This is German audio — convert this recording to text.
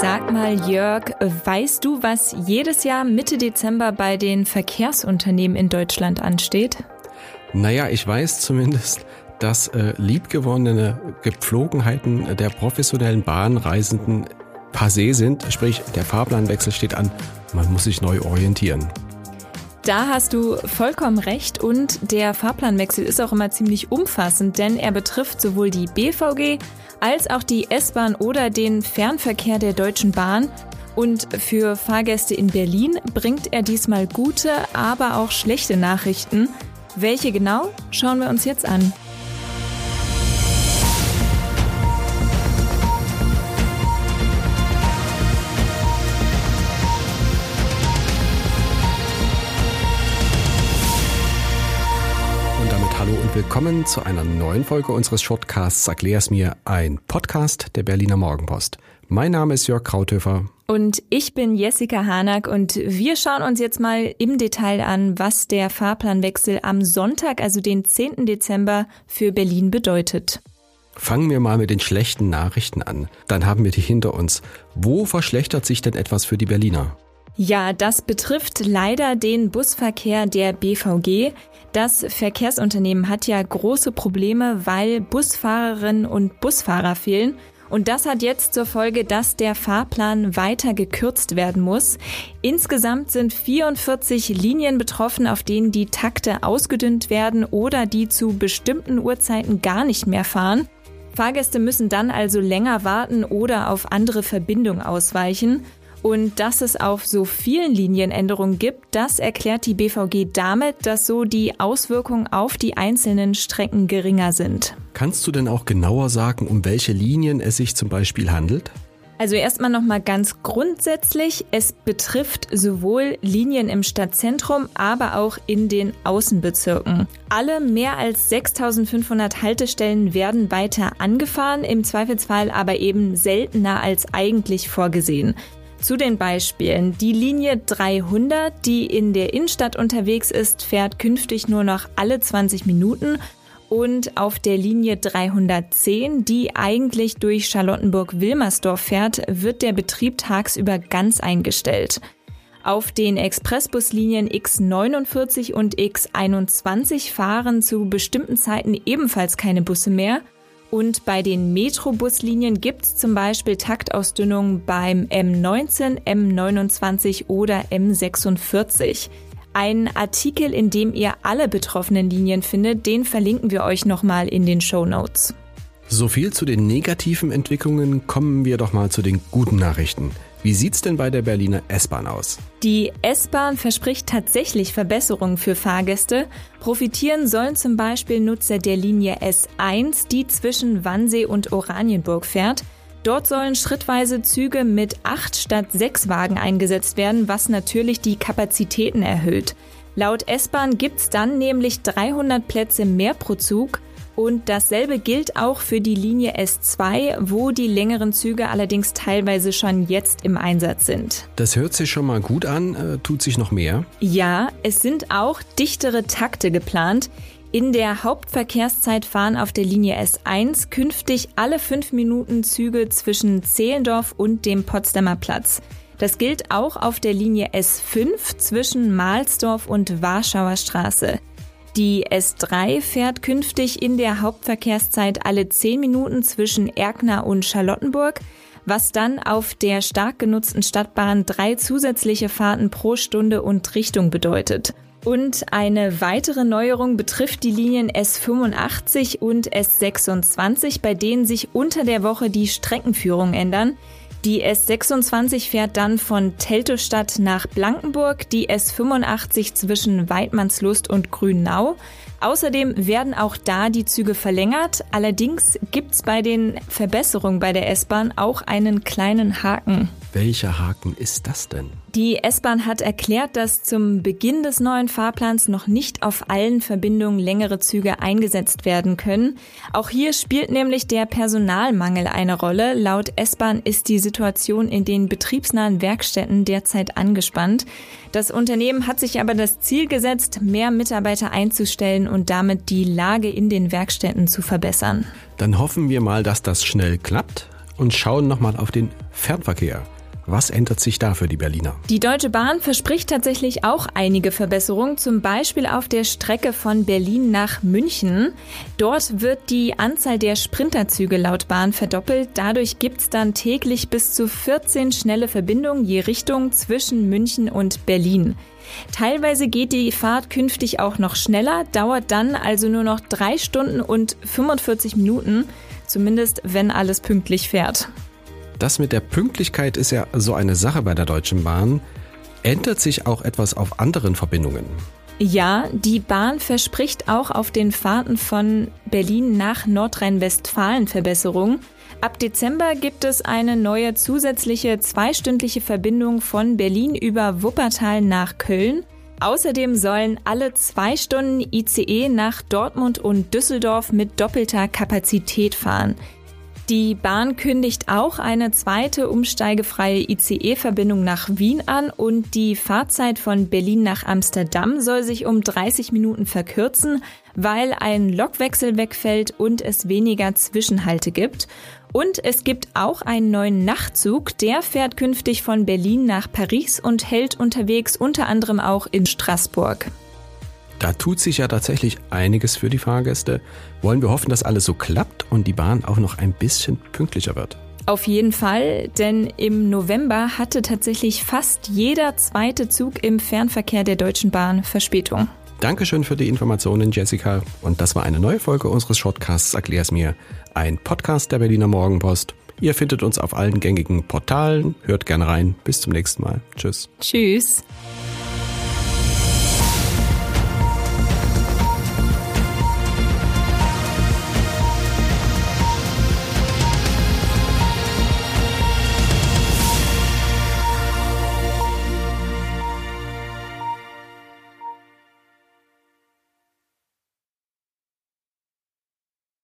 Sag mal, Jörg, weißt du, was jedes Jahr Mitte Dezember bei den Verkehrsunternehmen in Deutschland ansteht? Naja, ich weiß zumindest, dass äh, liebgewonnene Gepflogenheiten der professionellen Bahnreisenden passé sind. Sprich, der Fahrplanwechsel steht an. Man muss sich neu orientieren. Da hast du vollkommen recht und der Fahrplanwechsel ist auch immer ziemlich umfassend, denn er betrifft sowohl die BVG als auch die S-Bahn oder den Fernverkehr der Deutschen Bahn. Und für Fahrgäste in Berlin bringt er diesmal gute, aber auch schlechte Nachrichten. Welche genau, schauen wir uns jetzt an. Willkommen zu einer neuen Folge unseres Shortcasts Erklär's mir, ein Podcast der Berliner Morgenpost. Mein Name ist Jörg Krauthöfer. Und ich bin Jessica Hanack und wir schauen uns jetzt mal im Detail an, was der Fahrplanwechsel am Sonntag, also den 10. Dezember, für Berlin bedeutet. Fangen wir mal mit den schlechten Nachrichten an. Dann haben wir die hinter uns. Wo verschlechtert sich denn etwas für die Berliner? Ja, das betrifft leider den Busverkehr der BVG. Das Verkehrsunternehmen hat ja große Probleme, weil Busfahrerinnen und Busfahrer fehlen. Und das hat jetzt zur Folge, dass der Fahrplan weiter gekürzt werden muss. Insgesamt sind 44 Linien betroffen, auf denen die Takte ausgedünnt werden oder die zu bestimmten Uhrzeiten gar nicht mehr fahren. Fahrgäste müssen dann also länger warten oder auf andere Verbindungen ausweichen. Und dass es auf so vielen Linien Änderungen gibt, das erklärt die BVG damit, dass so die Auswirkungen auf die einzelnen Strecken geringer sind. Kannst du denn auch genauer sagen, um welche Linien es sich zum Beispiel handelt? Also erstmal nochmal ganz grundsätzlich, es betrifft sowohl Linien im Stadtzentrum, aber auch in den Außenbezirken. Alle mehr als 6500 Haltestellen werden weiter angefahren, im Zweifelsfall aber eben seltener als eigentlich vorgesehen. Zu den Beispielen. Die Linie 300, die in der Innenstadt unterwegs ist, fährt künftig nur noch alle 20 Minuten und auf der Linie 310, die eigentlich durch Charlottenburg-Wilmersdorf fährt, wird der Betrieb tagsüber ganz eingestellt. Auf den Expressbuslinien X49 und X21 fahren zu bestimmten Zeiten ebenfalls keine Busse mehr und bei den Metrobuslinien gibt es zum Beispiel Taktausdünnungen beim M19, M29 oder M46. Ein Artikel, in dem ihr alle betroffenen Linien findet, den verlinken wir euch nochmal in den Show Notes. So viel zu den negativen Entwicklungen, kommen wir doch mal zu den guten Nachrichten. Wie sieht's denn bei der Berliner S-Bahn aus? Die S-Bahn verspricht tatsächlich Verbesserungen für Fahrgäste. Profitieren sollen zum Beispiel Nutzer der Linie S1, die zwischen Wannsee und Oranienburg fährt. Dort sollen schrittweise Züge mit acht statt sechs Wagen eingesetzt werden, was natürlich die Kapazitäten erhöht. Laut S-Bahn gibt's dann nämlich 300 Plätze mehr pro Zug. Und dasselbe gilt auch für die Linie S2, wo die längeren Züge allerdings teilweise schon jetzt im Einsatz sind. Das hört sich schon mal gut an. Äh, tut sich noch mehr? Ja, es sind auch dichtere Takte geplant. In der Hauptverkehrszeit fahren auf der Linie S1 künftig alle fünf Minuten Züge zwischen Zehlendorf und dem Potsdamer Platz. Das gilt auch auf der Linie S5 zwischen Mahlsdorf und Warschauer Straße. Die S3 fährt künftig in der Hauptverkehrszeit alle 10 Minuten zwischen Erkner und Charlottenburg, was dann auf der stark genutzten Stadtbahn drei zusätzliche Fahrten pro Stunde und Richtung bedeutet. Und eine weitere Neuerung betrifft die Linien S85 und S26, bei denen sich unter der Woche die Streckenführung ändern. Die S26 fährt dann von Teltow-Stadt nach Blankenburg, die S85 zwischen Weidmannslust und Grünau. Außerdem werden auch da die Züge verlängert. Allerdings gibt's bei den Verbesserungen bei der S-Bahn auch einen kleinen Haken. Welcher Haken ist das denn? Die S-Bahn hat erklärt, dass zum Beginn des neuen Fahrplans noch nicht auf allen Verbindungen längere Züge eingesetzt werden können. Auch hier spielt nämlich der Personalmangel eine Rolle. Laut S-Bahn ist die Situation in den betriebsnahen Werkstätten derzeit angespannt. Das Unternehmen hat sich aber das Ziel gesetzt, mehr Mitarbeiter einzustellen und damit die Lage in den Werkstätten zu verbessern. Dann hoffen wir mal, dass das schnell klappt. und schauen nochmal auf den Fernverkehr. Was ändert sich da für die Berliner? Die Deutsche Bahn verspricht tatsächlich auch einige Verbesserungen, zum Beispiel auf der Strecke von Berlin nach München. Dort wird die Anzahl der Sprinterzüge laut Bahn verdoppelt. Dadurch gibt es dann täglich bis zu 14 schnelle Verbindungen je Richtung zwischen München und Berlin. Teilweise geht die Fahrt künftig auch noch schneller, dauert dann also nur noch drei Stunden und 45 Minuten, zumindest wenn alles pünktlich fährt. Das mit der Pünktlichkeit ist ja so eine Sache bei der Deutschen Bahn. Ändert sich auch etwas auf anderen Verbindungen? Ja, die Bahn verspricht auch auf den Fahrten von Berlin nach Nordrhein-Westfalen Verbesserungen. Ab Dezember gibt es eine neue zusätzliche zweistündliche Verbindung von Berlin über Wuppertal nach Köln. Außerdem sollen alle zwei Stunden ICE nach Dortmund und Düsseldorf mit doppelter Kapazität fahren. Die Bahn kündigt auch eine zweite umsteigefreie ICE-Verbindung nach Wien an und die Fahrzeit von Berlin nach Amsterdam soll sich um 30 Minuten verkürzen, weil ein Lokwechsel wegfällt und es weniger Zwischenhalte gibt. Und es gibt auch einen neuen Nachtzug, der fährt künftig von Berlin nach Paris und hält unterwegs unter anderem auch in Straßburg. Da tut sich ja tatsächlich einiges für die Fahrgäste. Wollen wir hoffen, dass alles so klappt und die Bahn auch noch ein bisschen pünktlicher wird. Auf jeden Fall, denn im November hatte tatsächlich fast jeder zweite Zug im Fernverkehr der Deutschen Bahn Verspätung. Dankeschön für die Informationen, Jessica. Und das war eine neue Folge unseres Shortcasts Erklär's mir, ein Podcast der Berliner Morgenpost. Ihr findet uns auf allen gängigen Portalen. Hört gerne rein. Bis zum nächsten Mal. Tschüss. Tschüss.